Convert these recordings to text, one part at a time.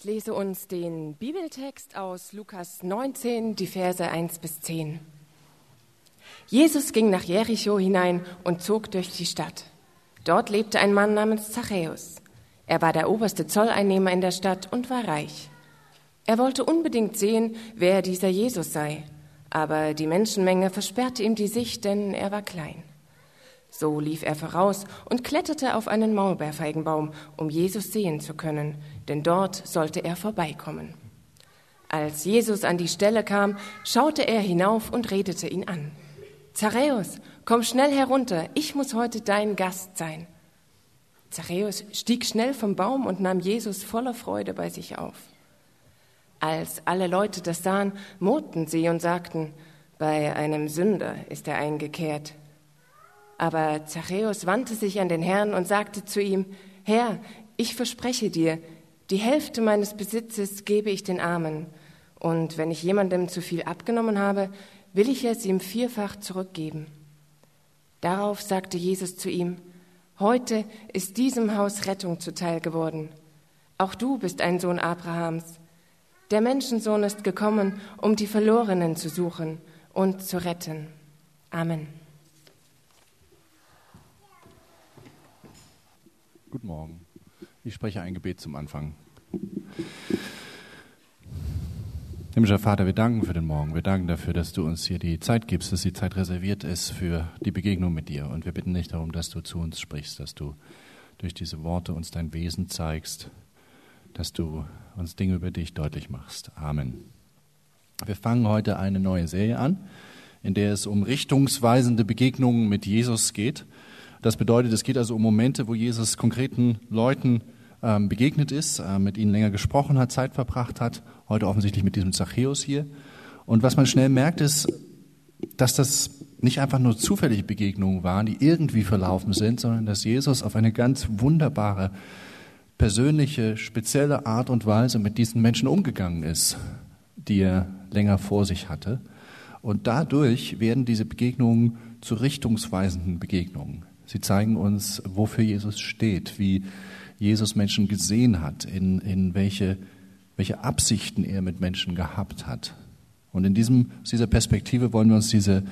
Ich lese uns den Bibeltext aus Lukas 19, die Verse 1 bis 10. Jesus ging nach Jericho hinein und zog durch die Stadt. Dort lebte ein Mann namens Zachäus. Er war der oberste Zolleinnehmer in der Stadt und war reich. Er wollte unbedingt sehen, wer dieser Jesus sei, aber die Menschenmenge versperrte ihm die Sicht, denn er war klein. So lief er voraus und kletterte auf einen Maulbeerfeigenbaum, um Jesus sehen zu können, denn dort sollte er vorbeikommen. Als Jesus an die Stelle kam, schaute er hinauf und redete ihn an. Zachäus, komm schnell herunter, ich muss heute dein Gast sein. Zachäus stieg schnell vom Baum und nahm Jesus voller Freude bei sich auf. Als alle Leute das sahen, murrten sie und sagten, bei einem Sünder ist er eingekehrt. Aber Zachäus wandte sich an den Herrn und sagte zu ihm, Herr, ich verspreche dir, die Hälfte meines Besitzes gebe ich den Armen, und wenn ich jemandem zu viel abgenommen habe, will ich es ihm vierfach zurückgeben. Darauf sagte Jesus zu ihm, Heute ist diesem Haus Rettung zuteil geworden. Auch du bist ein Sohn Abrahams. Der Menschensohn ist gekommen, um die Verlorenen zu suchen und zu retten. Amen. Guten Morgen. Ich spreche ein Gebet zum Anfang. Himmlischer Vater, wir danken für den Morgen. Wir danken dafür, dass du uns hier die Zeit gibst, dass die Zeit reserviert ist für die Begegnung mit dir. Und wir bitten dich darum, dass du zu uns sprichst, dass du durch diese Worte uns dein Wesen zeigst, dass du uns Dinge über dich deutlich machst. Amen. Wir fangen heute eine neue Serie an, in der es um richtungsweisende Begegnungen mit Jesus geht. Das bedeutet, es geht also um Momente, wo Jesus konkreten Leuten ähm, begegnet ist, äh, mit ihnen länger gesprochen hat, Zeit verbracht hat, heute offensichtlich mit diesem Zachäus hier. Und was man schnell merkt, ist, dass das nicht einfach nur zufällige Begegnungen waren, die irgendwie verlaufen sind, sondern dass Jesus auf eine ganz wunderbare, persönliche, spezielle Art und Weise mit diesen Menschen umgegangen ist, die er länger vor sich hatte. Und dadurch werden diese Begegnungen zu richtungsweisenden Begegnungen. Sie zeigen uns, wofür Jesus steht, wie Jesus Menschen gesehen hat, in, in welche, welche Absichten er mit Menschen gehabt hat. Und in diesem, dieser Perspektive wollen wir uns diese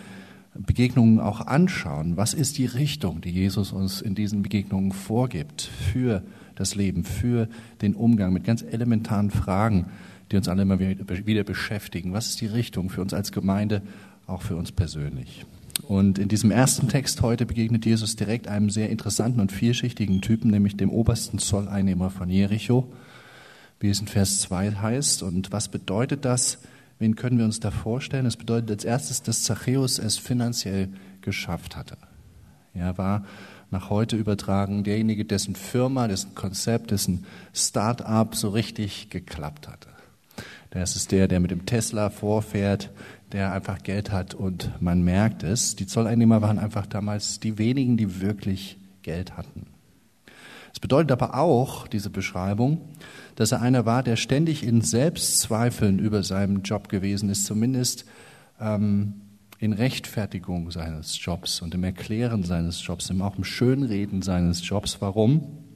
Begegnungen auch anschauen. Was ist die Richtung, die Jesus uns in diesen Begegnungen vorgibt für das Leben, für den Umgang mit ganz elementaren Fragen, die uns alle immer wieder beschäftigen? Was ist die Richtung für uns als Gemeinde, auch für uns persönlich? Und in diesem ersten Text heute begegnet Jesus direkt einem sehr interessanten und vielschichtigen Typen, nämlich dem obersten Zolleinnehmer von Jericho, wie es in Vers 2 heißt. Und was bedeutet das? Wen können wir uns da vorstellen? Es bedeutet als erstes, dass Zachäus es finanziell geschafft hatte. Er war nach heute übertragen derjenige, dessen Firma, dessen Konzept, dessen Start-up so richtig geklappt hatte. Das ist der, der mit dem Tesla vorfährt, der einfach Geld hat und man merkt es. Die Zolleinnehmer waren einfach damals die wenigen, die wirklich Geld hatten. Es bedeutet aber auch, diese Beschreibung, dass er einer war, der ständig in Selbstzweifeln über seinen Job gewesen ist, zumindest ähm, in Rechtfertigung seines Jobs und im Erklären seines Jobs, auch im Schönreden seines Jobs. Warum?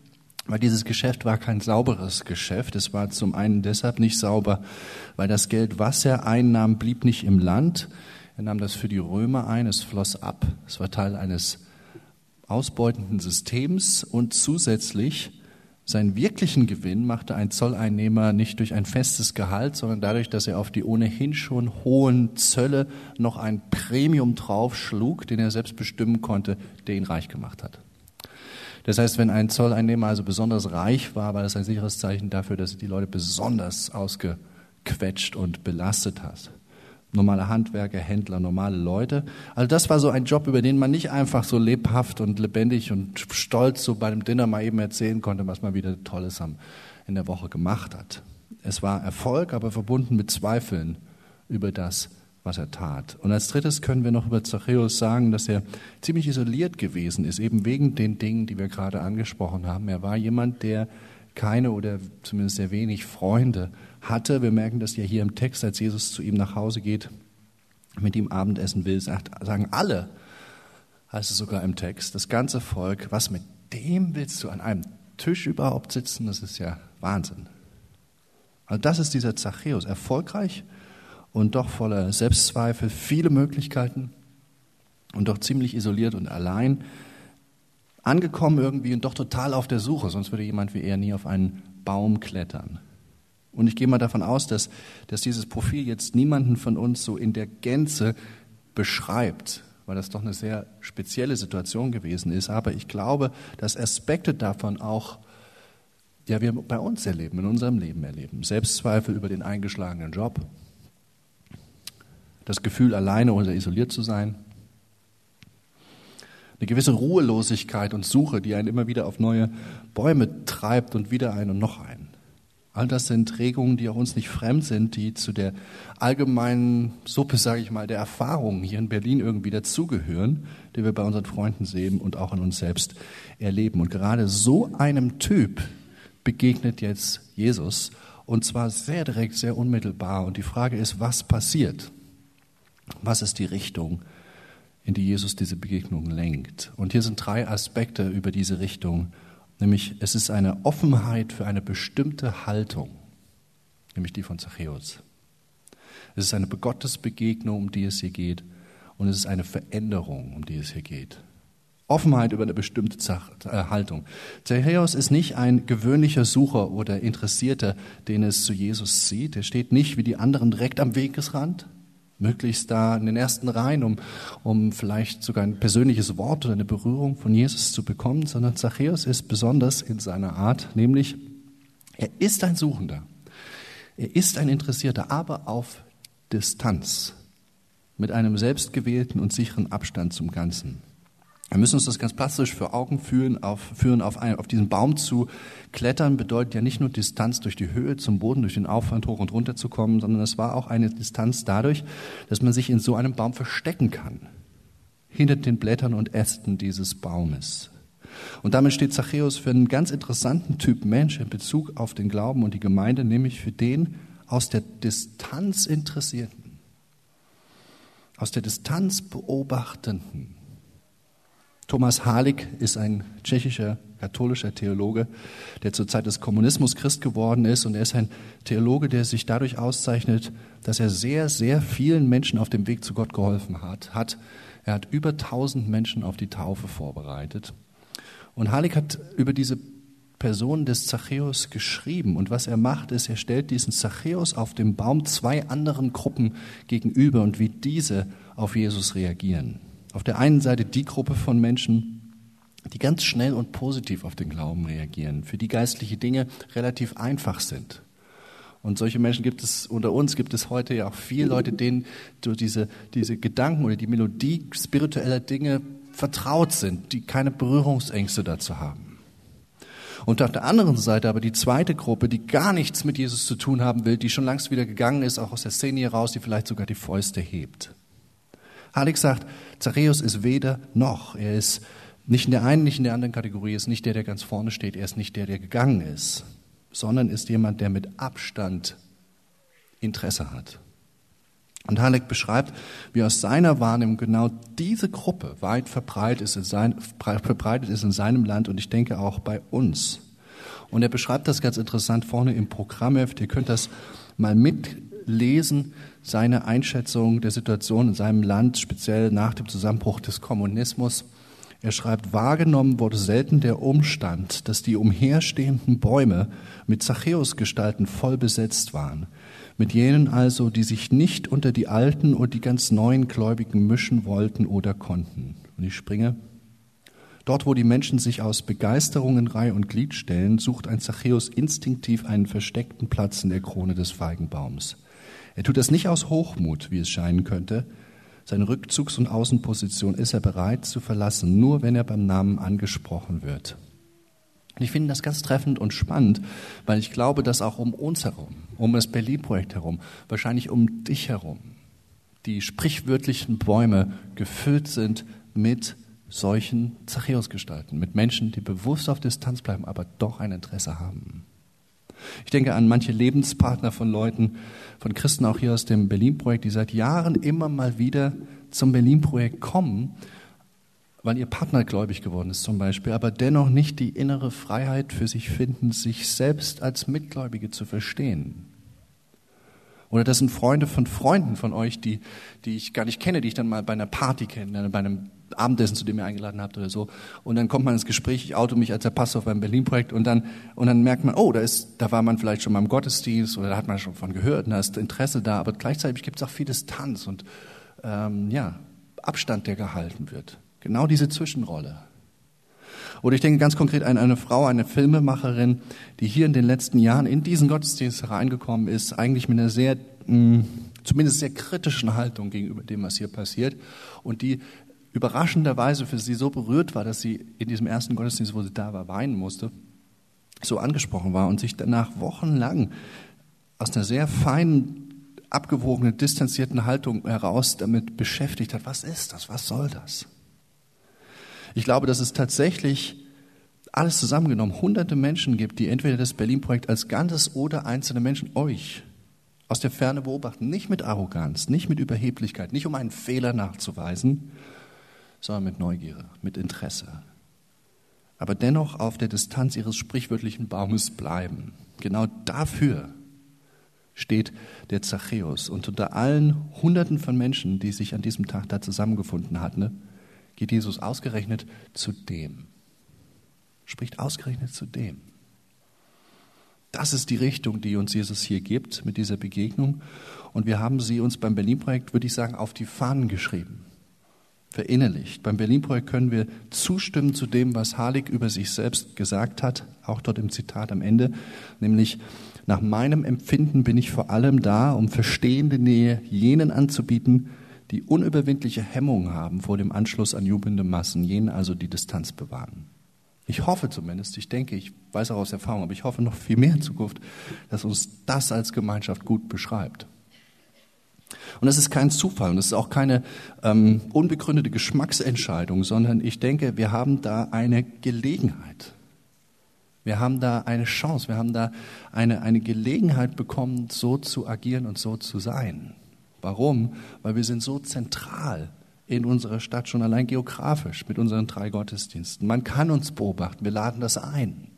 Weil dieses Geschäft war kein sauberes Geschäft. Es war zum einen deshalb nicht sauber, weil das Geld, was er einnahm, blieb nicht im Land. Er nahm das für die Römer ein, es floss ab. Es war Teil eines ausbeutenden Systems und zusätzlich seinen wirklichen Gewinn machte ein Zolleinnehmer nicht durch ein festes Gehalt, sondern dadurch, dass er auf die ohnehin schon hohen Zölle noch ein Premium draufschlug, den er selbst bestimmen konnte, der ihn reich gemacht hat. Das heißt, wenn ein Zolleinnehmer also besonders reich war, war das ein sicheres Zeichen dafür, dass die Leute besonders ausgequetscht und belastet hat. Normale Handwerker, Händler, normale Leute. Also das war so ein Job, über den man nicht einfach so lebhaft und lebendig und stolz so bei einem Dinner mal eben erzählen konnte, was man wieder Tolles in der Woche gemacht hat. Es war Erfolg, aber verbunden mit Zweifeln über das, was er tat. Und als drittes können wir noch über Zachäus sagen, dass er ziemlich isoliert gewesen ist, eben wegen den Dingen, die wir gerade angesprochen haben. Er war jemand, der keine oder zumindest sehr wenig Freunde hatte. Wir merken das ja hier im Text, als Jesus zu ihm nach Hause geht, mit ihm Abendessen will, sagen alle, heißt es sogar im Text, das ganze Volk, was mit dem willst du an einem Tisch überhaupt sitzen? Das ist ja Wahnsinn. Also das ist dieser Zachäus, erfolgreich und doch voller Selbstzweifel, viele Möglichkeiten und doch ziemlich isoliert und allein, angekommen irgendwie und doch total auf der Suche, sonst würde jemand wie er nie auf einen Baum klettern. Und ich gehe mal davon aus, dass, dass dieses Profil jetzt niemanden von uns so in der Gänze beschreibt, weil das doch eine sehr spezielle Situation gewesen ist. Aber ich glaube, dass Aspekte davon auch ja, wir bei uns erleben, in unserem Leben erleben. Selbstzweifel über den eingeschlagenen Job, das Gefühl, alleine oder isoliert zu sein, eine gewisse Ruhelosigkeit und Suche, die einen immer wieder auf neue Bäume treibt und wieder einen und noch einen. All das sind Regungen, die auch uns nicht fremd sind, die zu der allgemeinen Suppe, sage ich mal, der Erfahrungen hier in Berlin irgendwie dazugehören, die wir bei unseren Freunden sehen und auch in uns selbst erleben. Und gerade so einem Typ begegnet jetzt Jesus und zwar sehr direkt, sehr unmittelbar. Und die Frage ist, was passiert? Was ist die Richtung, in die Jesus diese Begegnung lenkt? Und hier sind drei Aspekte über diese Richtung Nämlich es ist eine Offenheit für eine bestimmte Haltung, nämlich die von Zachäus. Es ist eine Gottesbegegnung, um die es hier geht, und es ist eine Veränderung, um die es hier geht. Offenheit über eine bestimmte äh, Haltung. Zachäus ist nicht ein gewöhnlicher Sucher oder Interessierter, den es zu Jesus sieht. Er steht nicht wie die anderen direkt am Wegesrand, möglichst da in den ersten Reihen, um, um vielleicht sogar ein persönliches Wort oder eine Berührung von Jesus zu bekommen, sondern Zachäus ist besonders in seiner Art, nämlich er ist ein Suchender, er ist ein Interessierter, aber auf Distanz, mit einem selbstgewählten und sicheren Abstand zum Ganzen. Wir müssen uns das ganz plastisch für Augen führen, auf, führen auf, ein, auf diesen Baum zu klettern bedeutet ja nicht nur Distanz durch die Höhe zum Boden, durch den Aufwand hoch und runter zu kommen, sondern es war auch eine Distanz dadurch, dass man sich in so einem Baum verstecken kann. Hinter den Blättern und Ästen dieses Baumes. Und damit steht Zachäus für einen ganz interessanten Typ Mensch in Bezug auf den Glauben und die Gemeinde, nämlich für den aus der Distanz Interessierten, aus der Distanz Beobachtenden Thomas Halik ist ein tschechischer katholischer Theologe, der zur Zeit des Kommunismus Christ geworden ist. Und er ist ein Theologe, der sich dadurch auszeichnet, dass er sehr, sehr vielen Menschen auf dem Weg zu Gott geholfen hat. hat er hat über tausend Menschen auf die Taufe vorbereitet. Und Halik hat über diese Person des Zachäus geschrieben. Und was er macht, ist, er stellt diesen Zachäus auf dem Baum zwei anderen Gruppen gegenüber und wie diese auf Jesus reagieren. Auf der einen Seite die Gruppe von Menschen, die ganz schnell und positiv auf den Glauben reagieren, für die geistliche Dinge relativ einfach sind. Und solche Menschen gibt es unter uns, gibt es heute ja auch viele Leute, denen so diese, diese Gedanken oder die Melodie spiritueller Dinge vertraut sind, die keine Berührungsängste dazu haben. Und auf der anderen Seite aber die zweite Gruppe, die gar nichts mit Jesus zu tun haben will, die schon längst wieder gegangen ist, auch aus der Szene heraus, die vielleicht sogar die Fäuste hebt. Alex sagt, Zachäus ist weder noch. Er ist nicht in der einen, nicht in der anderen Kategorie, ist nicht der, der ganz vorne steht, er ist nicht der, der gegangen ist, sondern ist jemand, der mit Abstand Interesse hat. Und Halleck beschreibt, wie aus seiner Wahrnehmung genau diese Gruppe weit verbreitet ist, in sein, verbreitet ist in seinem Land und ich denke auch bei uns. Und er beschreibt das ganz interessant vorne im Programmheft. Ihr könnt das mal mitlesen seine Einschätzung der Situation in seinem Land, speziell nach dem Zusammenbruch des Kommunismus. Er schreibt, wahrgenommen wurde selten der Umstand, dass die umherstehenden Bäume mit Zachäusgestalten voll besetzt waren. Mit jenen also, die sich nicht unter die alten oder die ganz neuen Gläubigen mischen wollten oder konnten. Und ich springe. Dort, wo die Menschen sich aus Begeisterung in Reihe und Glied stellen, sucht ein Zachäus instinktiv einen versteckten Platz in der Krone des Feigenbaums. Er tut das nicht aus Hochmut, wie es scheinen könnte. Seine Rückzugs- und Außenposition ist er bereit zu verlassen, nur wenn er beim Namen angesprochen wird. Und ich finde das ganz treffend und spannend, weil ich glaube, dass auch um uns herum, um das Berlin-Projekt herum, wahrscheinlich um dich herum, die sprichwörtlichen Bäume gefüllt sind mit solchen Zachäus-Gestalten, mit Menschen, die bewusst auf Distanz bleiben, aber doch ein Interesse haben. Ich denke an manche Lebenspartner von Leuten, von Christen auch hier aus dem Berlin-Projekt, die seit Jahren immer mal wieder zum Berlin-Projekt kommen, weil ihr Partner gläubig geworden ist zum Beispiel, aber dennoch nicht die innere Freiheit für sich finden, sich selbst als Mitgläubige zu verstehen. Oder das sind Freunde von Freunden von euch, die, die ich gar nicht kenne, die ich dann mal bei einer Party kenne, bei einem Abendessen, zu dem ihr eingeladen habt oder so. Und dann kommt man ins Gespräch, ich auto mich als der Pastor beim Berlin-Projekt und dann, und dann merkt man, oh, da ist, da war man vielleicht schon mal im Gottesdienst oder da hat man schon von gehört und da ist Interesse da, aber gleichzeitig gibt es auch viel Distanz und, ähm, ja, Abstand, der gehalten wird. Genau diese Zwischenrolle. Oder ich denke ganz konkret an eine Frau, eine Filmemacherin, die hier in den letzten Jahren in diesen Gottesdienst hereingekommen ist, eigentlich mit einer sehr, mh, mm, zumindest sehr kritischen Haltung gegenüber dem, was hier passiert. Und die überraschenderweise für sie so berührt war, dass sie in diesem ersten Gottesdienst, wo sie da war, weinen musste, so angesprochen war und sich danach wochenlang aus einer sehr feinen, abgewogenen, distanzierten Haltung heraus damit beschäftigt hat. Was ist das? Was soll das? Ich glaube, dass es tatsächlich alles zusammengenommen hunderte Menschen gibt, die entweder das Berlin-Projekt als Ganzes oder einzelne Menschen euch aus der Ferne beobachten. Nicht mit Arroganz, nicht mit Überheblichkeit, nicht um einen Fehler nachzuweisen, sondern mit Neugier, mit Interesse. Aber dennoch auf der Distanz ihres sprichwörtlichen Baumes bleiben. Genau dafür steht der Zachäus. Und unter allen Hunderten von Menschen, die sich an diesem Tag da zusammengefunden hatten, geht Jesus ausgerechnet zu dem. Spricht ausgerechnet zu dem. Das ist die Richtung, die uns Jesus hier gibt mit dieser Begegnung. Und wir haben sie uns beim Berlin-Projekt, würde ich sagen, auf die Fahnen geschrieben, verinnerlicht. Beim Berlin-Projekt können wir zustimmen zu dem, was Harlik über sich selbst gesagt hat, auch dort im Zitat am Ende, nämlich nach meinem Empfinden bin ich vor allem da, um verstehende Nähe jenen anzubieten, die unüberwindliche Hemmungen haben vor dem Anschluss an jubelnde Massen, jenen also die Distanz bewahren. Ich hoffe zumindest, ich denke, ich weiß auch aus Erfahrung, aber ich hoffe noch viel mehr in Zukunft, dass uns das als Gemeinschaft gut beschreibt. Und das ist kein Zufall und das ist auch keine ähm, unbegründete Geschmacksentscheidung, sondern ich denke, wir haben da eine Gelegenheit. Wir haben da eine Chance, wir haben da eine, eine Gelegenheit bekommen, so zu agieren und so zu sein. Warum? Weil wir sind so zentral in unserer Stadt, schon allein geografisch mit unseren drei Gottesdiensten. Man kann uns beobachten, wir laden das ein.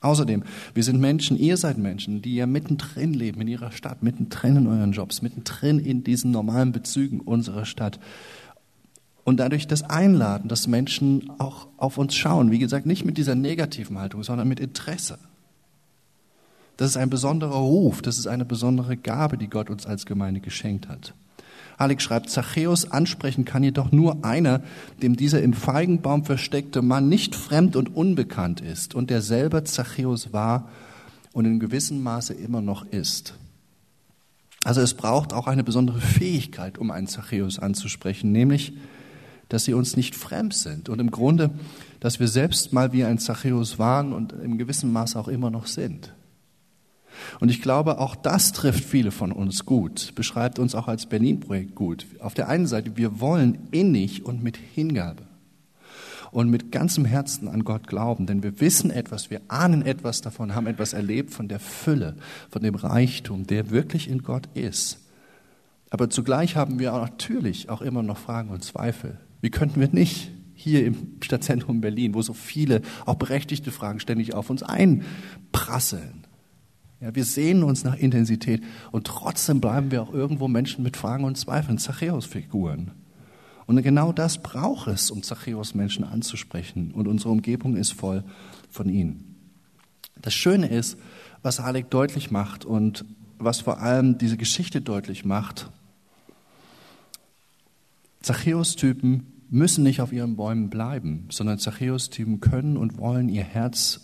Außerdem, wir sind Menschen, ihr seid Menschen, die ja mittendrin leben in ihrer Stadt, mittendrin in euren Jobs, mittendrin in diesen normalen Bezügen unserer Stadt. Und dadurch das Einladen, dass Menschen auch auf uns schauen, wie gesagt, nicht mit dieser negativen Haltung, sondern mit Interesse. Das ist ein besonderer Ruf, das ist eine besondere Gabe, die Gott uns als Gemeinde geschenkt hat. Alex schreibt, Zachäus ansprechen kann jedoch nur einer, dem dieser im Feigenbaum versteckte Mann nicht fremd und unbekannt ist und der selber Zachäus war und in gewissem Maße immer noch ist. Also es braucht auch eine besondere Fähigkeit, um einen Zachäus anzusprechen, nämlich, dass sie uns nicht fremd sind und im Grunde, dass wir selbst mal wie ein Zachäus waren und im gewissen Maße auch immer noch sind. Und ich glaube, auch das trifft viele von uns gut, beschreibt uns auch als Berlin-Projekt gut. Auf der einen Seite, wir wollen innig und mit Hingabe und mit ganzem Herzen an Gott glauben, denn wir wissen etwas, wir ahnen etwas davon, haben etwas erlebt von der Fülle, von dem Reichtum, der wirklich in Gott ist. Aber zugleich haben wir natürlich auch immer noch Fragen und Zweifel. Wie könnten wir nicht hier im Stadtzentrum Berlin, wo so viele auch berechtigte Fragen ständig auf uns einprasseln? Ja, wir sehnen uns nach Intensität und trotzdem bleiben wir auch irgendwo Menschen mit Fragen und Zweifeln, Zachäus-Figuren. Und genau das braucht es, um Zachäus Menschen anzusprechen. Und unsere Umgebung ist voll von ihnen. Das Schöne ist, was Halek deutlich macht und was vor allem diese Geschichte deutlich macht, Zachäus-Typen müssen nicht auf ihren Bäumen bleiben, sondern Zachäus-Typen können und wollen ihr Herz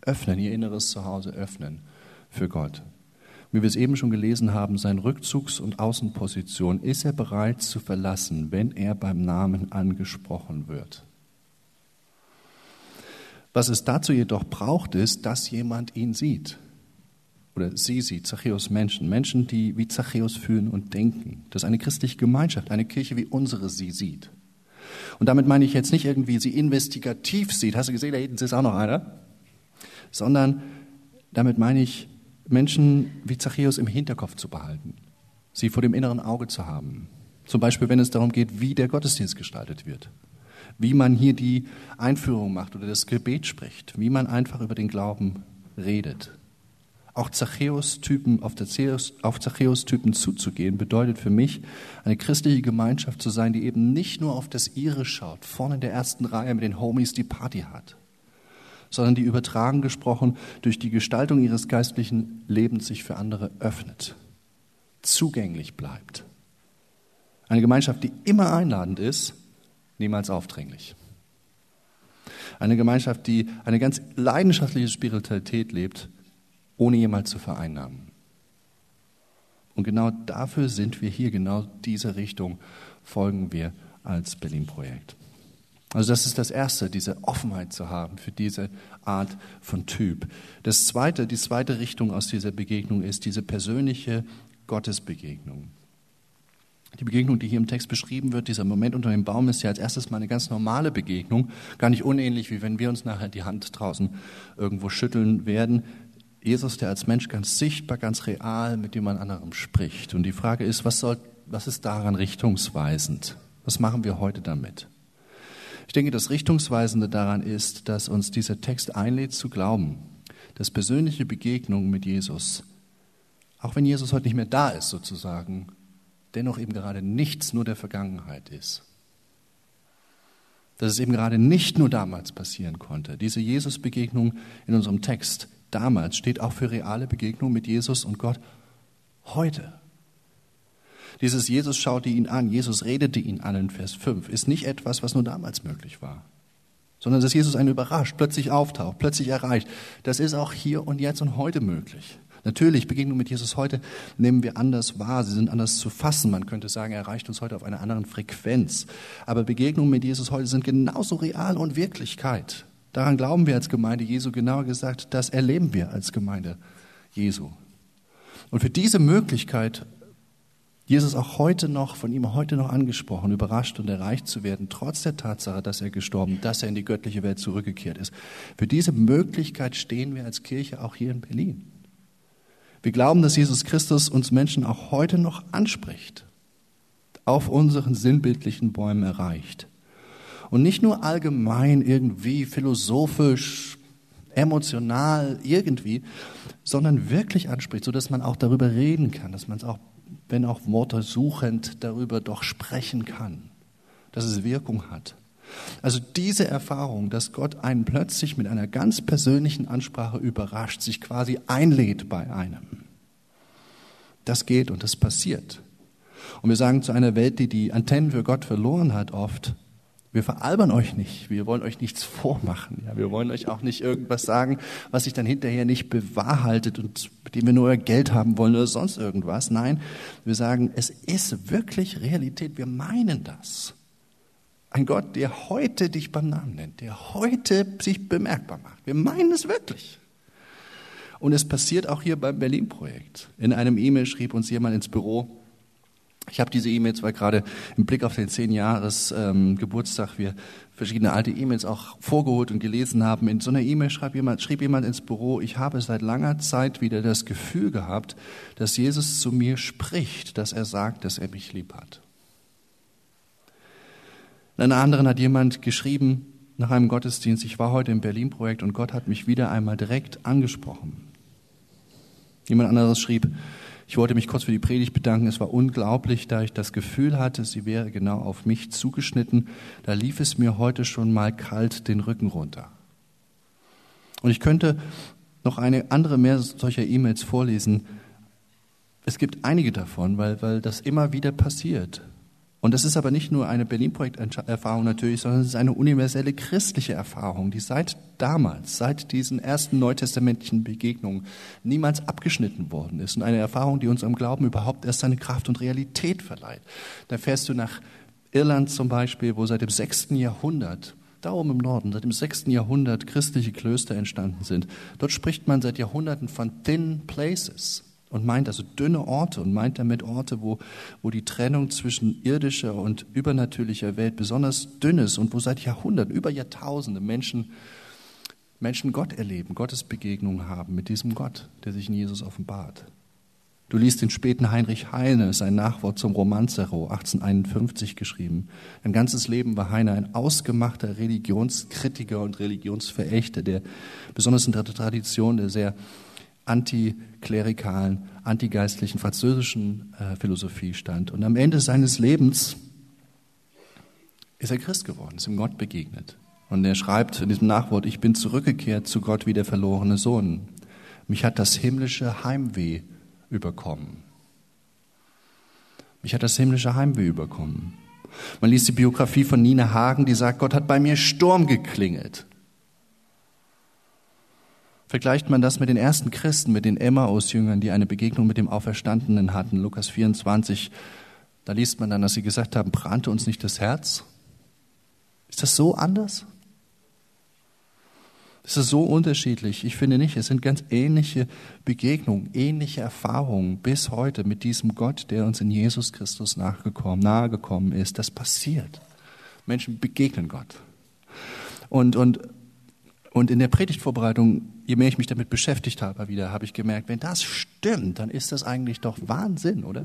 öffnen, ihr inneres Zuhause öffnen für Gott. Wie wir es eben schon gelesen haben, seine Rückzugs- und Außenposition ist er bereit zu verlassen, wenn er beim Namen angesprochen wird. Was es dazu jedoch braucht, ist, dass jemand ihn sieht. Oder sie sieht, Zachäus Menschen. Menschen, die wie Zachäus fühlen und denken. Dass eine christliche Gemeinschaft, eine Kirche wie unsere sie sieht. Und damit meine ich jetzt nicht irgendwie sie investigativ sieht. Hast du gesehen, da hinten ist auch noch einer. Sondern damit meine ich Menschen wie Zachäus im Hinterkopf zu behalten, sie vor dem inneren Auge zu haben. Zum Beispiel, wenn es darum geht, wie der Gottesdienst gestaltet wird, wie man hier die Einführung macht oder das Gebet spricht, wie man einfach über den Glauben redet. Auch Zachäus-Typen, auf, auf Zachäus-Typen zuzugehen, bedeutet für mich, eine christliche Gemeinschaft zu sein, die eben nicht nur auf das Ihre schaut, vorne in der ersten Reihe mit den Homies die Party hat, sondern die übertragen gesprochen durch die Gestaltung ihres geistlichen Lebens sich für andere öffnet, zugänglich bleibt. Eine Gemeinschaft, die immer einladend ist, niemals aufdringlich. Eine Gemeinschaft, die eine ganz leidenschaftliche Spiritualität lebt, ohne jemals zu vereinnahmen. Und genau dafür sind wir hier, genau diese Richtung folgen wir als Berlin-Projekt. Also das ist das Erste, diese Offenheit zu haben für diese Art von Typ. Das Zweite, die zweite Richtung aus dieser Begegnung ist diese persönliche Gottesbegegnung. Die Begegnung, die hier im Text beschrieben wird, dieser Moment unter dem Baum, ist ja als erstes mal eine ganz normale Begegnung, gar nicht unähnlich, wie wenn wir uns nachher die Hand draußen irgendwo schütteln werden. Jesus, der als Mensch ganz sichtbar, ganz real mit jemand anderem spricht. Und die Frage ist, was, soll, was ist daran richtungsweisend? Was machen wir heute damit? Ich denke, das Richtungsweisende daran ist, dass uns dieser Text einlädt zu glauben, dass persönliche Begegnungen mit Jesus, auch wenn Jesus heute nicht mehr da ist sozusagen, dennoch eben gerade nichts nur der Vergangenheit ist. Dass es eben gerade nicht nur damals passieren konnte. Diese Jesus-Begegnung in unserem Text damals steht auch für reale Begegnung mit Jesus und Gott heute. Dieses Jesus schaute ihn an, Jesus redete ihn an in Vers 5, ist nicht etwas, was nur damals möglich war, sondern dass Jesus einen überrascht, plötzlich auftaucht, plötzlich erreicht. Das ist auch hier und jetzt und heute möglich. Natürlich, Begegnung mit Jesus heute nehmen wir anders wahr, sie sind anders zu fassen. Man könnte sagen, er erreicht uns heute auf einer anderen Frequenz. Aber Begegnungen mit Jesus heute sind genauso real und Wirklichkeit. Daran glauben wir als Gemeinde Jesu, genauer gesagt, das erleben wir als Gemeinde Jesu. Und für diese Möglichkeit, Jesus auch heute noch, von ihm heute noch angesprochen, überrascht und erreicht zu werden, trotz der Tatsache, dass er gestorben, dass er in die göttliche Welt zurückgekehrt ist. Für diese Möglichkeit stehen wir als Kirche auch hier in Berlin. Wir glauben, dass Jesus Christus uns Menschen auch heute noch anspricht, auf unseren sinnbildlichen Bäumen erreicht. Und nicht nur allgemein irgendwie philosophisch, emotional irgendwie, sondern wirklich anspricht, sodass man auch darüber reden kann, dass man es auch, wenn auch Worte suchend, darüber doch sprechen kann, dass es Wirkung hat. Also diese Erfahrung, dass Gott einen plötzlich mit einer ganz persönlichen Ansprache überrascht, sich quasi einlädt bei einem, das geht und das passiert. Und wir sagen zu einer Welt, die die Antennen für Gott verloren hat, oft, wir veralbern euch nicht, wir wollen euch nichts vormachen, ja, wir wollen euch auch nicht irgendwas sagen, was sich dann hinterher nicht bewahrhaltet und mit dem wir nur euer Geld haben wollen oder sonst irgendwas. Nein, wir sagen, es ist wirklich Realität, wir meinen das. Ein Gott, der heute dich beim Namen nennt, der heute sich bemerkbar macht. Wir meinen es wirklich. Und es passiert auch hier beim Berlin-Projekt. In einem E-Mail schrieb uns jemand ins Büro, ich habe diese E-Mails, weil gerade im Blick auf den zehn Jahres ähm, Geburtstag wir verschiedene alte E-Mails auch vorgeholt und gelesen haben. In so einer E-Mail schrieb jemand, schrieb jemand ins Büro, ich habe seit langer Zeit wieder das Gefühl gehabt, dass Jesus zu mir spricht, dass er sagt, dass er mich lieb hat. In einer anderen hat jemand geschrieben, nach einem Gottesdienst, ich war heute im Berlin-Projekt und Gott hat mich wieder einmal direkt angesprochen. Jemand anderes schrieb, ich wollte mich kurz für die Predigt bedanken. Es war unglaublich, da ich das Gefühl hatte, sie wäre genau auf mich zugeschnitten. Da lief es mir heute schon mal kalt den Rücken runter. Und ich könnte noch eine andere mehr solcher E-Mails vorlesen. Es gibt einige davon, weil, weil das immer wieder passiert. Und das ist aber nicht nur eine Berlin-Projekt-Erfahrung natürlich, sondern es ist eine universelle christliche Erfahrung, die seit damals, seit diesen ersten neutestamentlichen Begegnungen niemals abgeschnitten worden ist. Und eine Erfahrung, die unserem Glauben überhaupt erst seine Kraft und Realität verleiht. Da fährst du nach Irland zum Beispiel, wo seit dem sechsten Jahrhundert da oben im Norden, seit dem sechsten Jahrhundert christliche Klöster entstanden sind. Dort spricht man seit Jahrhunderten von Thin Places und meint also dünne Orte und meint damit Orte, wo, wo die Trennung zwischen irdischer und übernatürlicher Welt besonders dünn ist und wo seit Jahrhunderten, über Jahrtausende Menschen, Menschen Gott erleben, Gottes Begegnungen haben mit diesem Gott, der sich in Jesus offenbart. Du liest den späten Heinrich Heine, sein Nachwort zum Romanzero, 1851 geschrieben. Ein ganzes Leben war Heine ein ausgemachter Religionskritiker und Religionsverächter, der besonders in der Tradition der sehr antiklerikalen, antigeistlichen französischen äh, Philosophie stand. Und am Ende seines Lebens ist er Christ geworden, ist ihm Gott begegnet. Und er schreibt in diesem Nachwort, ich bin zurückgekehrt zu Gott wie der verlorene Sohn. Mich hat das himmlische Heimweh überkommen. Mich hat das himmlische Heimweh überkommen. Man liest die Biografie von Nina Hagen, die sagt, Gott hat bei mir Sturm geklingelt. Vergleicht man das mit den ersten Christen, mit den Emmaus-Jüngern, die eine Begegnung mit dem Auferstandenen hatten, Lukas 24, da liest man dann, dass sie gesagt haben, brannte uns nicht das Herz? Ist das so anders? Ist das so unterschiedlich? Ich finde nicht. Es sind ganz ähnliche Begegnungen, ähnliche Erfahrungen bis heute mit diesem Gott, der uns in Jesus Christus nachgekommen, nahegekommen ist. Das passiert. Menschen begegnen Gott. Und, und und in der Predigtvorbereitung, je mehr ich mich damit beschäftigt habe, wieder habe ich gemerkt, wenn das stimmt, dann ist das eigentlich doch Wahnsinn, oder?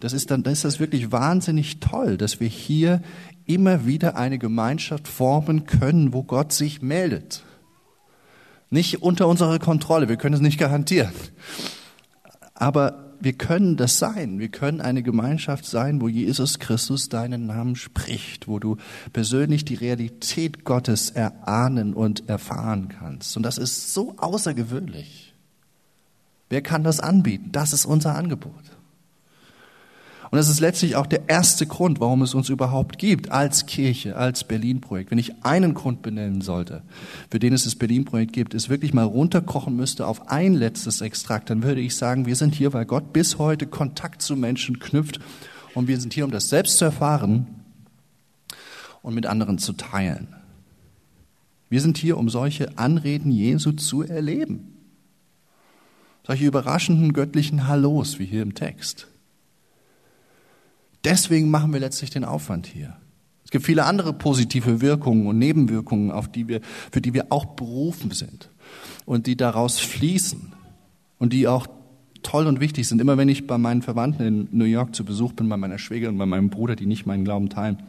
Das ist dann, das ist das wirklich wahnsinnig toll, dass wir hier immer wieder eine Gemeinschaft formen können, wo Gott sich meldet. Nicht unter unserer Kontrolle, wir können es nicht garantieren. Aber wir können das sein. Wir können eine Gemeinschaft sein, wo Jesus Christus deinen Namen spricht, wo du persönlich die Realität Gottes erahnen und erfahren kannst. Und das ist so außergewöhnlich. Wer kann das anbieten? Das ist unser Angebot. Und das ist letztlich auch der erste Grund, warum es uns überhaupt gibt, als Kirche, als Berlin-Projekt. Wenn ich einen Grund benennen sollte, für den es das Berlin-Projekt gibt, es wirklich mal runterkochen müsste auf ein letztes Extrakt, dann würde ich sagen, wir sind hier, weil Gott bis heute Kontakt zu Menschen knüpft und wir sind hier, um das selbst zu erfahren und mit anderen zu teilen. Wir sind hier, um solche Anreden Jesu zu erleben. Solche überraschenden göttlichen Hallos wie hier im Text. Deswegen machen wir letztlich den Aufwand hier. Es gibt viele andere positive Wirkungen und Nebenwirkungen, auf die wir, für die wir auch berufen sind und die daraus fließen und die auch toll und wichtig sind. Immer wenn ich bei meinen Verwandten in New York zu Besuch bin, bei meiner Schwägerin, bei meinem Bruder, die nicht meinen Glauben teilen,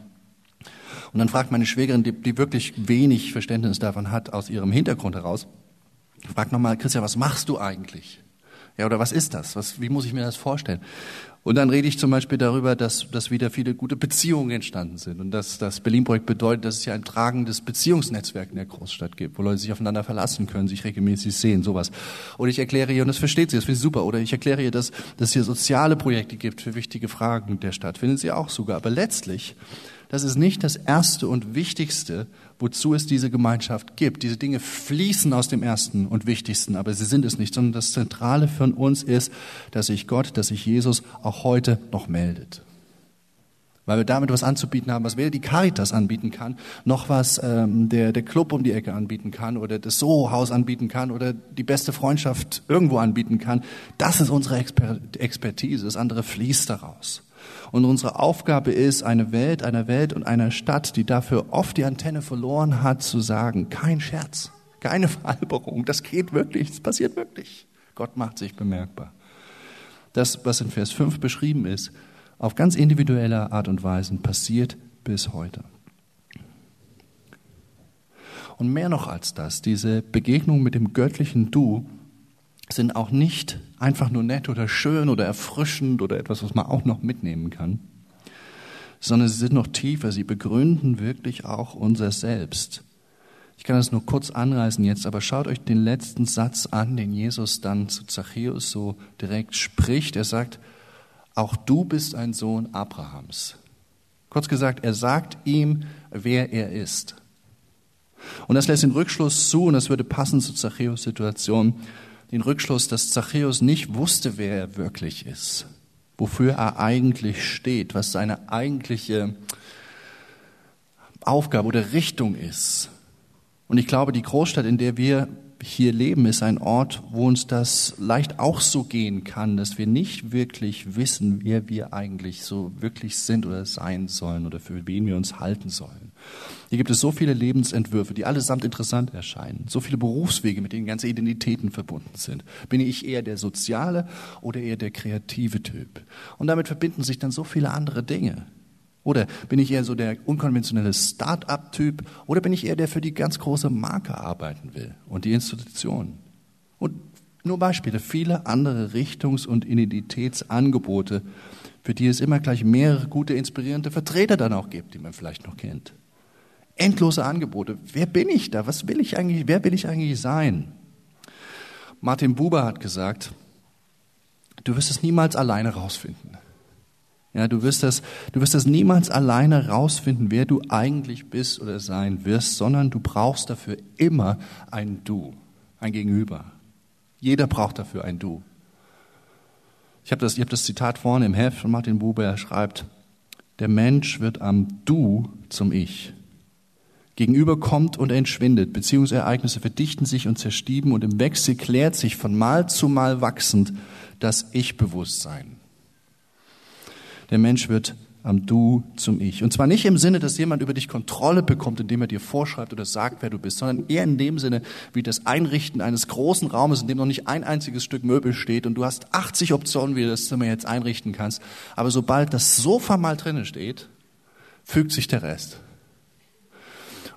und dann fragt meine Schwägerin, die, die wirklich wenig Verständnis davon hat, aus ihrem Hintergrund heraus, fragt nochmal, Christian, was machst du eigentlich? Ja, oder was ist das? Was, wie muss ich mir das vorstellen? Und dann rede ich zum Beispiel darüber, dass, dass wieder viele gute Beziehungen entstanden sind und dass das Berlin-Projekt bedeutet, dass es ja ein tragendes Beziehungsnetzwerk in der Großstadt gibt, wo Leute sich aufeinander verlassen können, sich regelmäßig sehen, sowas. Oder ich erkläre ihr, und das versteht sie, das finde ich super, oder ich erkläre ihr, dass, dass es hier soziale Projekte gibt für wichtige Fragen der Stadt, findet sie auch sogar. Aber letztlich das ist nicht das Erste und Wichtigste, wozu es diese Gemeinschaft gibt. Diese Dinge fließen aus dem Ersten und Wichtigsten, aber sie sind es nicht, sondern das Zentrale für uns ist, dass sich Gott, dass sich Jesus auch heute noch meldet. Weil wir damit was anzubieten haben, was weder die Caritas anbieten kann, noch was ähm, der, der Club um die Ecke anbieten kann oder das Soho-Haus anbieten kann oder die beste Freundschaft irgendwo anbieten kann. Das ist unsere Exper Expertise, das andere fließt daraus. Und unsere Aufgabe ist, eine Welt, einer Welt und einer Stadt, die dafür oft die Antenne verloren hat, zu sagen, kein Scherz, keine Veralberung, das geht wirklich, das passiert wirklich. Gott macht sich bemerkbar. Das, was in Vers 5 beschrieben ist, auf ganz individuelle Art und Weise passiert bis heute. Und mehr noch als das, diese Begegnung mit dem göttlichen Du sind auch nicht einfach nur nett oder schön oder erfrischend oder etwas, was man auch noch mitnehmen kann, sondern sie sind noch tiefer, sie begründen wirklich auch unser Selbst. Ich kann das nur kurz anreißen jetzt, aber schaut euch den letzten Satz an, den Jesus dann zu Zachäus so direkt spricht. Er sagt, auch du bist ein Sohn Abrahams. Kurz gesagt, er sagt ihm, wer er ist. Und das lässt den Rückschluss zu, und das würde passen zur Zachäus Situation, den Rückschluss, dass Zachäus nicht wusste, wer er wirklich ist, wofür er eigentlich steht, was seine eigentliche Aufgabe oder Richtung ist. Und ich glaube, die Großstadt, in der wir hier leben, ist ein Ort, wo uns das leicht auch so gehen kann, dass wir nicht wirklich wissen, wer wir eigentlich so wirklich sind oder sein sollen oder für wen wir uns halten sollen. Hier gibt es so viele Lebensentwürfe, die allesamt interessant erscheinen, so viele Berufswege, mit denen ganze Identitäten verbunden sind. Bin ich eher der soziale oder eher der kreative Typ? Und damit verbinden sich dann so viele andere Dinge. Oder bin ich eher so der unkonventionelle Start-up-Typ? Oder bin ich eher der für die ganz große Marke arbeiten will und die Institution? Und Nur Beispiele, viele andere Richtungs- und Identitätsangebote, für die es immer gleich mehrere gute, inspirierende Vertreter dann auch gibt, die man vielleicht noch kennt. Endlose Angebote. Wer bin ich da? Was will ich eigentlich? Wer will ich eigentlich sein? Martin Buber hat gesagt, du wirst es niemals alleine rausfinden. Ja, du wirst das, du wirst das niemals alleine rausfinden, wer du eigentlich bist oder sein wirst, sondern du brauchst dafür immer ein Du, ein Gegenüber. Jeder braucht dafür ein Du. Ich habe das, ich hab das Zitat vorne im Heft von Martin Buber, er schreibt, der Mensch wird am Du zum Ich. Gegenüber kommt und entschwindet, Beziehungsereignisse verdichten sich und zerstieben und im Wechsel klärt sich von Mal zu Mal wachsend das Ich-Bewusstsein. Der Mensch wird am Du zum Ich. Und zwar nicht im Sinne, dass jemand über dich Kontrolle bekommt, indem er dir vorschreibt oder sagt, wer du bist, sondern eher in dem Sinne, wie das Einrichten eines großen Raumes, in dem noch nicht ein einziges Stück Möbel steht und du hast 80 Optionen, wie du das Zimmer jetzt einrichten kannst. Aber sobald das Sofa mal drinnen steht, fügt sich der Rest.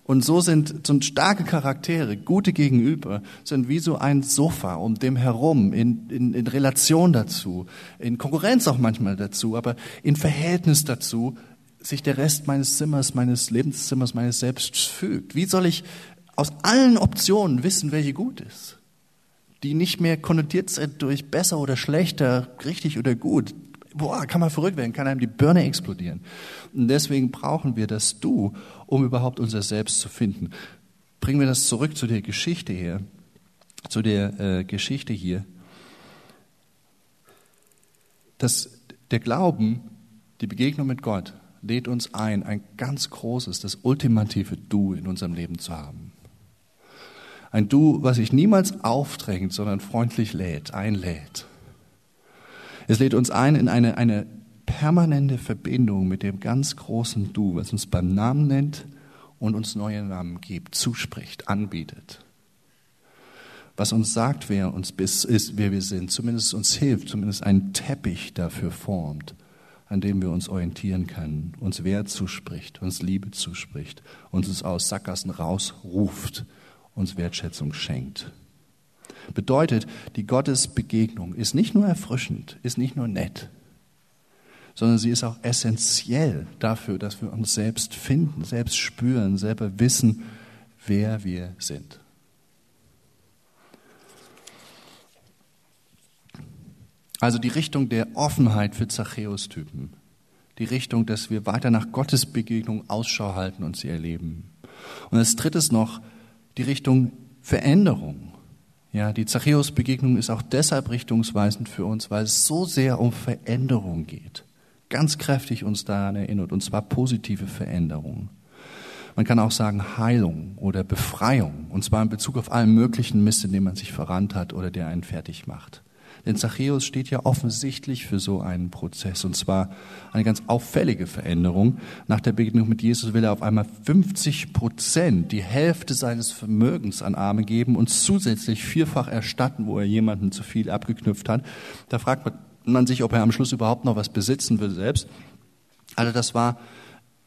Und so sind so starke Charaktere, gute Gegenüber, sind wie so ein Sofa um dem herum, in, in, in Relation dazu, in Konkurrenz auch manchmal dazu, aber in Verhältnis dazu, sich der Rest meines Zimmers, meines Lebenszimmers, meines Selbst fügt. Wie soll ich aus allen Optionen wissen, welche gut ist? Die nicht mehr konnotiert sind durch besser oder schlechter, richtig oder gut. Boah, kann man verrückt werden, kann einem die Birne explodieren. Und deswegen brauchen wir das Du, um überhaupt unser Selbst zu finden. Bringen wir das zurück zu der Geschichte hier, zu der äh, Geschichte hier. dass der Glauben, die Begegnung mit Gott, lädt uns ein, ein ganz großes, das ultimative Du in unserem Leben zu haben. Ein Du, was sich niemals aufdrängt, sondern freundlich lädt, einlädt. Es lädt uns ein in eine, eine permanente Verbindung mit dem ganz großen Du, was uns beim Namen nennt und uns neue Namen gibt, zuspricht, anbietet. Was uns sagt, wer uns ist, wer wir sind, zumindest uns hilft, zumindest einen Teppich dafür formt, an dem wir uns orientieren können, uns Wert zuspricht, uns Liebe zuspricht, uns aus Sackgassen rausruft, uns Wertschätzung schenkt. Bedeutet, die Gottesbegegnung ist nicht nur erfrischend, ist nicht nur nett, sondern sie ist auch essentiell dafür, dass wir uns selbst finden, selbst spüren, selber wissen, wer wir sind. Also die Richtung der Offenheit für Zachäus-Typen. Die Richtung, dass wir weiter nach Gottes Begegnung Ausschau halten und sie erleben. Und als drittes noch die Richtung Veränderung. Ja, die Zachäus-Begegnung ist auch deshalb richtungsweisend für uns, weil es so sehr um Veränderung geht ganz kräftig uns daran erinnert, und zwar positive Veränderungen. Man kann auch sagen Heilung oder Befreiung, und zwar in Bezug auf allen möglichen Mist, in dem man sich verrannt hat oder der einen fertig macht. Denn Zachäus steht ja offensichtlich für so einen Prozess, und zwar eine ganz auffällige Veränderung. Nach der Begegnung mit Jesus will er auf einmal 50 Prozent, die Hälfte seines Vermögens an Arme geben und zusätzlich vierfach erstatten, wo er jemanden zu viel abgeknüpft hat. Da fragt man, man sich, ob er am Schluss überhaupt noch was besitzen will selbst. Also das war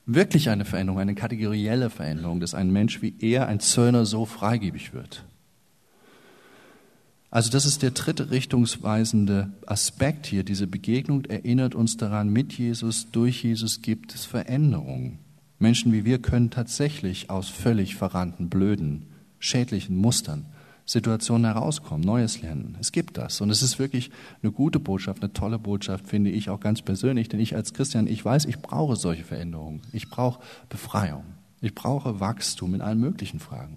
wirklich eine Veränderung, eine kategorielle Veränderung, dass ein Mensch wie er, ein Zöllner, so freigebig wird. Also das ist der dritte richtungsweisende Aspekt hier. Diese Begegnung erinnert uns daran, mit Jesus, durch Jesus gibt es Veränderungen. Menschen wie wir können tatsächlich aus völlig verrannten, blöden, schädlichen Mustern Situationen herauskommen, Neues lernen. Es gibt das. Und es ist wirklich eine gute Botschaft, eine tolle Botschaft, finde ich auch ganz persönlich. Denn ich als Christian, ich weiß, ich brauche solche Veränderungen. Ich brauche Befreiung. Ich brauche Wachstum in allen möglichen Fragen.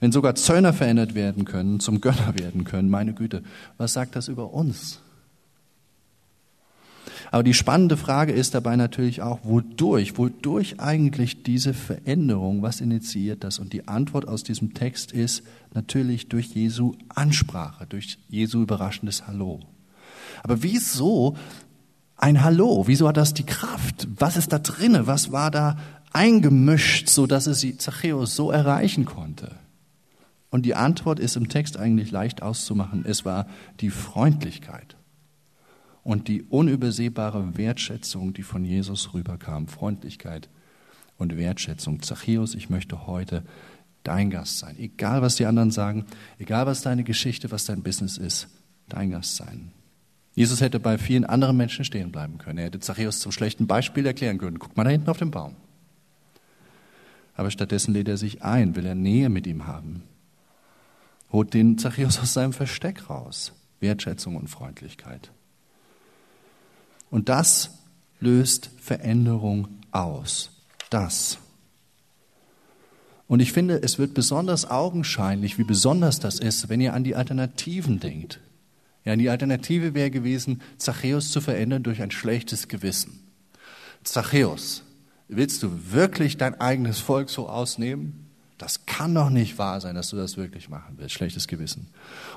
Wenn sogar Zöllner verändert werden können, zum Gönner werden können, meine Güte, was sagt das über uns? Aber die spannende Frage ist dabei natürlich auch, wodurch, wodurch eigentlich diese Veränderung, was initiiert das? Und die Antwort aus diesem Text ist natürlich durch Jesu Ansprache, durch Jesu überraschendes Hallo. Aber wieso ein Hallo? Wieso hat das die Kraft? Was ist da drinne? Was war da eingemischt, so dass es Zachäus so erreichen konnte? Und die Antwort ist im Text eigentlich leicht auszumachen. Es war die Freundlichkeit und die unübersehbare Wertschätzung, die von Jesus rüberkam, Freundlichkeit und Wertschätzung. Zachäus, ich möchte heute dein Gast sein. Egal, was die anderen sagen, egal, was deine Geschichte, was dein Business ist, dein Gast sein. Jesus hätte bei vielen anderen Menschen stehen bleiben können. Er hätte Zachäus zum schlechten Beispiel erklären können. Guck mal da hinten auf den Baum. Aber stattdessen lädt er sich ein, will er Nähe mit ihm haben. Holt den Zachäus aus seinem Versteck raus. Wertschätzung und Freundlichkeit. Und das löst Veränderung aus. Das. Und ich finde, es wird besonders augenscheinlich, wie besonders das ist, wenn ihr an die Alternativen denkt. Ja, die Alternative wäre gewesen, Zachäus zu verändern durch ein schlechtes Gewissen. Zachäus, willst du wirklich dein eigenes Volk so ausnehmen? Das kann doch nicht wahr sein, dass du das wirklich machen willst. Schlechtes Gewissen.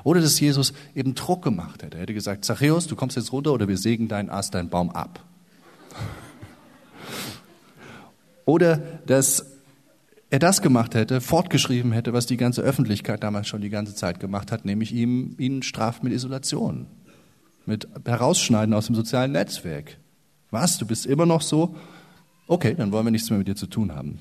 Oder dass Jesus eben Druck gemacht hätte. Er hätte gesagt, Zachäus, du kommst jetzt runter oder wir sägen deinen Ast, deinen Baum ab. Oder dass er das gemacht hätte, fortgeschrieben hätte, was die ganze Öffentlichkeit damals schon die ganze Zeit gemacht hat, nämlich ihm, ihn straft mit Isolation, mit Herausschneiden aus dem sozialen Netzwerk. Was, du bist immer noch so? Okay, dann wollen wir nichts mehr mit dir zu tun haben.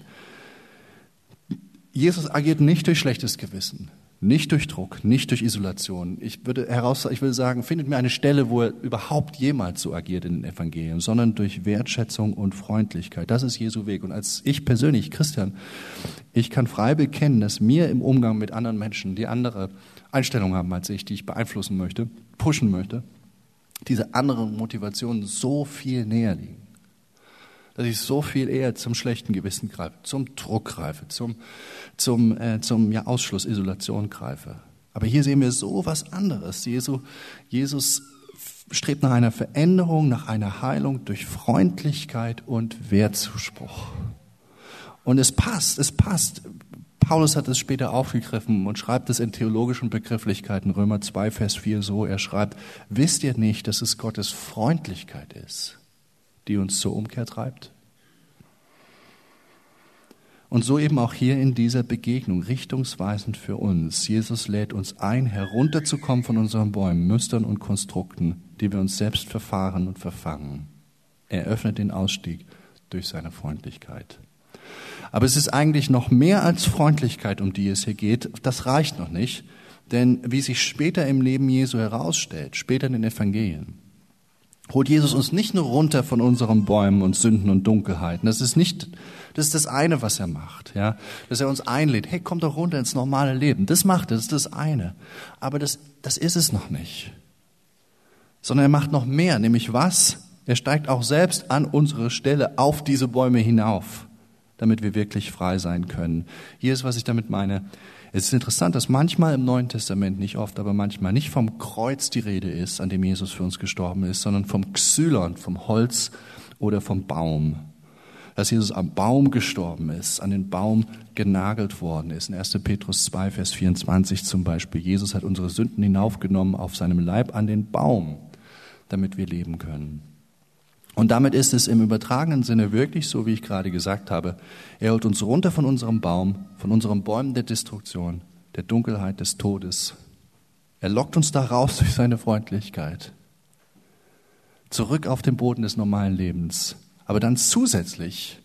Jesus agiert nicht durch schlechtes Gewissen. Nicht durch Druck, nicht durch Isolation. Ich würde heraus, ich würde sagen, findet mir eine Stelle, wo er überhaupt jemals so agiert in den Evangelien, sondern durch Wertschätzung und Freundlichkeit. Das ist Jesu Weg. Und als ich persönlich, Christian, ich kann frei bekennen, dass mir im Umgang mit anderen Menschen, die andere Einstellungen haben als ich, die ich beeinflussen möchte, pushen möchte, diese anderen Motivationen so viel näher liegen dass ich so viel eher zum schlechten Gewissen greife, zum Druck greife, zum, zum, äh, zum ja, Ausschluss, Isolation greife. Aber hier sehen wir so was anderes. Jesus, Jesus strebt nach einer Veränderung, nach einer Heilung durch Freundlichkeit und Wertzuspruch. Und es passt, es passt. Paulus hat es später aufgegriffen und schreibt es in theologischen Begrifflichkeiten, Römer 2, Vers 4 so, er schreibt, wisst ihr nicht, dass es Gottes Freundlichkeit ist, die uns zur Umkehr treibt? Und so eben auch hier in dieser Begegnung, richtungsweisend für uns. Jesus lädt uns ein, herunterzukommen von unseren Bäumen, Mustern und Konstrukten, die wir uns selbst verfahren und verfangen. Er öffnet den Ausstieg durch seine Freundlichkeit. Aber es ist eigentlich noch mehr als Freundlichkeit, um die es hier geht. Das reicht noch nicht. Denn wie sich später im Leben Jesu herausstellt, später in den Evangelien, holt Jesus uns nicht nur runter von unseren Bäumen und Sünden und Dunkelheiten. Das ist nicht, das ist das eine, was er macht, ja. Dass er uns einlädt. Hey, komm doch runter ins normale Leben. Das macht er, das ist das eine. Aber das, das ist es noch nicht. Sondern er macht noch mehr, nämlich was? Er steigt auch selbst an unsere Stelle auf diese Bäume hinauf, damit wir wirklich frei sein können. Hier ist, was ich damit meine. Es ist interessant, dass manchmal im Neuen Testament, nicht oft, aber manchmal nicht vom Kreuz die Rede ist, an dem Jesus für uns gestorben ist, sondern vom Xylon, vom Holz oder vom Baum. Dass Jesus am Baum gestorben ist, an den Baum genagelt worden ist. In 1. Petrus 2, Vers 24 zum Beispiel. Jesus hat unsere Sünden hinaufgenommen auf seinem Leib an den Baum, damit wir leben können. Und damit ist es im übertragenen Sinne wirklich so, wie ich gerade gesagt habe. Er holt uns runter von unserem Baum, von unseren Bäumen der Destruktion, der Dunkelheit, des Todes. Er lockt uns da raus durch seine Freundlichkeit. Zurück auf den Boden des normalen Lebens. Aber dann zusätzlich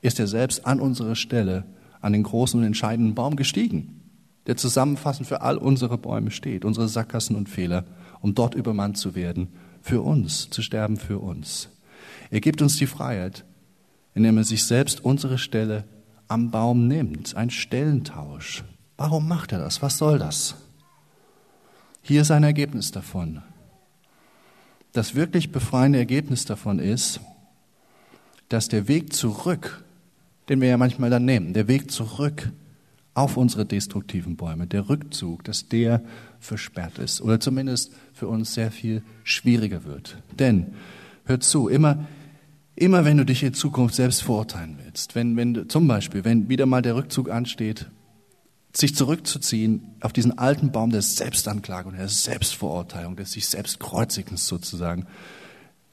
ist er selbst an unsere Stelle, an den großen und entscheidenden Baum gestiegen, der zusammenfassend für all unsere Bäume steht, unsere Sackgassen und Fehler, um dort übermannt zu werden, für uns, zu sterben für uns. Er gibt uns die Freiheit, indem er sich selbst unsere Stelle am Baum nimmt. Ein Stellentausch. Warum macht er das? Was soll das? Hier ist ein Ergebnis davon. Das wirklich befreiende Ergebnis davon ist, dass der Weg zurück, den wir ja manchmal dann nehmen, der Weg zurück auf unsere destruktiven Bäume, der Rückzug, dass der versperrt ist oder zumindest für uns sehr viel schwieriger wird. Denn, hört zu, immer Immer wenn du dich in Zukunft selbst verurteilen willst, wenn, wenn zum Beispiel, wenn wieder mal der Rückzug ansteht, sich zurückzuziehen auf diesen alten Baum der Selbstanklage und der Selbstverurteilung, des sich selbst Kreuzigens sozusagen,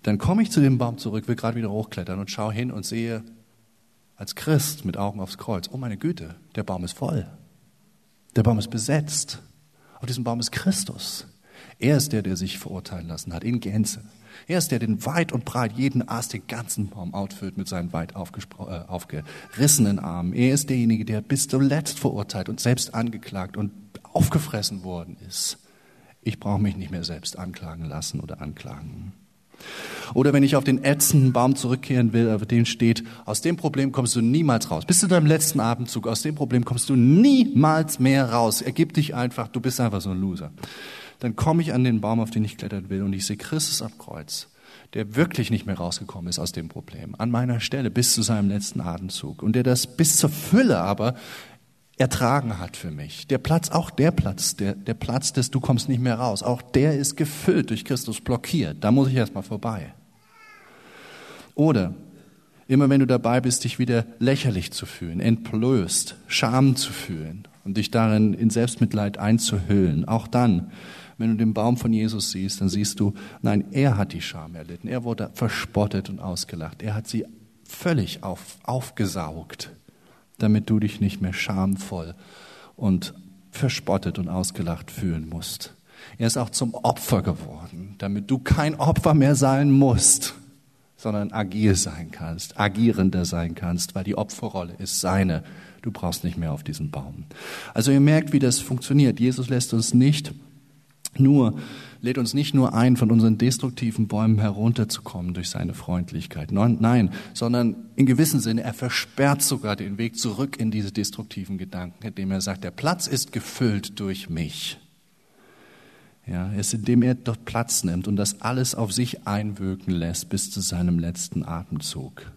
dann komme ich zu dem Baum zurück, will gerade wieder hochklettern und schaue hin und sehe als Christ mit Augen aufs Kreuz, oh meine Güte, der Baum ist voll. Der Baum ist besetzt. Auf diesem Baum ist Christus. Er ist der, der sich verurteilen lassen hat, in Gänze. Er ist der, der weit und breit jeden Ast, den ganzen Baum outfüllt mit seinen weit äh, aufgerissenen Armen. Er ist derjenige, der bis zuletzt verurteilt und selbst angeklagt und aufgefressen worden ist. Ich brauche mich nicht mehr selbst anklagen lassen oder anklagen. Oder wenn ich auf den ätzenden Baum zurückkehren will, auf dem steht, aus dem Problem kommst du niemals raus. Bis zu deinem letzten Atemzug, aus dem Problem kommst du niemals mehr raus. Ergib dich einfach, du bist einfach so ein Loser dann komme ich an den Baum, auf den ich klettern will, und ich sehe Christus am Kreuz, der wirklich nicht mehr rausgekommen ist aus dem Problem, an meiner Stelle bis zu seinem letzten Atemzug und der das bis zur Fülle aber ertragen hat für mich. Der Platz, auch der Platz, der, der Platz des Du kommst nicht mehr raus, auch der ist gefüllt durch Christus blockiert. Da muss ich erstmal vorbei. Oder immer wenn du dabei bist, dich wieder lächerlich zu fühlen, entblößt, Scham zu fühlen und dich darin in Selbstmitleid einzuhüllen, auch dann wenn du den Baum von Jesus siehst, dann siehst du, nein, er hat die Scham erlitten. Er wurde verspottet und ausgelacht. Er hat sie völlig auf, aufgesaugt, damit du dich nicht mehr schamvoll und verspottet und ausgelacht fühlen musst. Er ist auch zum Opfer geworden, damit du kein Opfer mehr sein musst, sondern agil sein kannst, agierender sein kannst, weil die Opferrolle ist seine. Du brauchst nicht mehr auf diesen Baum. Also ihr merkt, wie das funktioniert. Jesus lässt uns nicht nur, lädt uns nicht nur ein, von unseren destruktiven Bäumen herunterzukommen durch seine Freundlichkeit. Nein, sondern in gewissem Sinne, er versperrt sogar den Weg zurück in diese destruktiven Gedanken, indem er sagt, der Platz ist gefüllt durch mich. Ja, es, indem er dort Platz nimmt und das alles auf sich einwirken lässt bis zu seinem letzten Atemzug.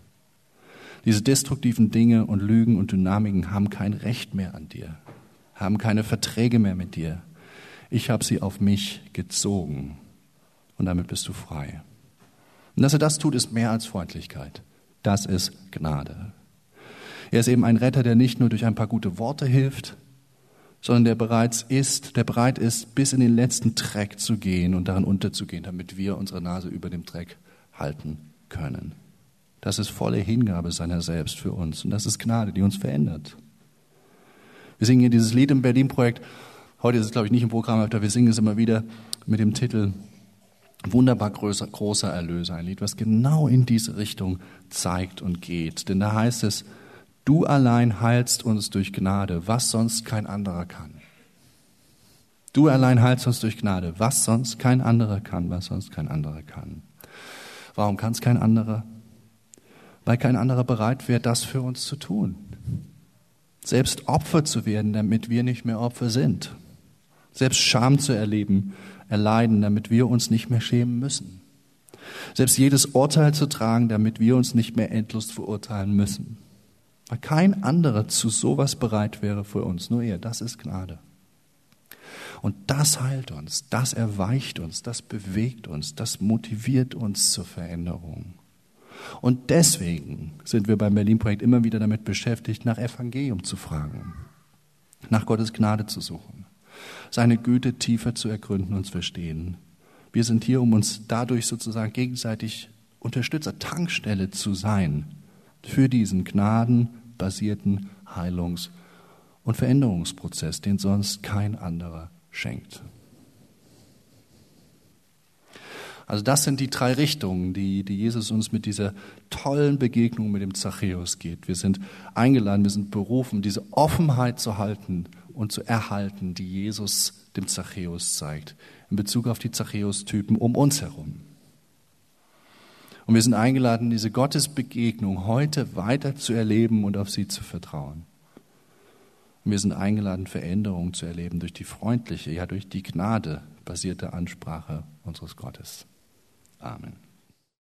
Diese destruktiven Dinge und Lügen und Dynamiken haben kein Recht mehr an dir, haben keine Verträge mehr mit dir. Ich habe sie auf mich gezogen und damit bist du frei. Und dass er das tut, ist mehr als Freundlichkeit. Das ist Gnade. Er ist eben ein Retter, der nicht nur durch ein paar gute Worte hilft, sondern der bereits ist, der bereit ist, bis in den letzten Dreck zu gehen und darin unterzugehen, damit wir unsere Nase über dem Dreck halten können. Das ist volle Hingabe seiner selbst für uns und das ist Gnade, die uns verändert. Wir singen hier dieses Lied im Berlin-Projekt Heute ist es, glaube ich, nicht im Programm, aber wir singen es immer wieder mit dem Titel Wunderbar größer, großer Erlöser. Ein Lied, was genau in diese Richtung zeigt und geht. Denn da heißt es, du allein heilst uns durch Gnade, was sonst kein anderer kann. Du allein heilst uns durch Gnade, was sonst kein anderer kann, was sonst kein anderer kann. Warum kann es kein anderer? Weil kein anderer bereit wäre, das für uns zu tun. Selbst Opfer zu werden, damit wir nicht mehr Opfer sind selbst Scham zu erleben, erleiden, damit wir uns nicht mehr schämen müssen. Selbst jedes Urteil zu tragen, damit wir uns nicht mehr endlos verurteilen müssen. Weil kein anderer zu sowas bereit wäre für uns, nur er. Das ist Gnade. Und das heilt uns, das erweicht uns, das bewegt uns, das motiviert uns zur Veränderung. Und deswegen sind wir beim Berlin-Projekt immer wieder damit beschäftigt, nach Evangelium zu fragen, nach Gottes Gnade zu suchen seine Güte tiefer zu ergründen und zu verstehen. Wir sind hier, um uns dadurch sozusagen gegenseitig Unterstützer, Tankstelle zu sein für diesen gnadenbasierten Heilungs- und Veränderungsprozess, den sonst kein anderer schenkt. Also das sind die drei Richtungen, die, die Jesus uns mit dieser tollen Begegnung mit dem Zachäus geht. Wir sind eingeladen, wir sind berufen, diese Offenheit zu halten und zu erhalten, die Jesus dem Zachäus zeigt, in Bezug auf die Zachäus-Typen um uns herum. Und wir sind eingeladen, diese Gottesbegegnung heute weiter zu erleben und auf sie zu vertrauen. Und wir sind eingeladen, Veränderungen zu erleben durch die freundliche, ja durch die Gnade basierte Ansprache unseres Gottes. Amen.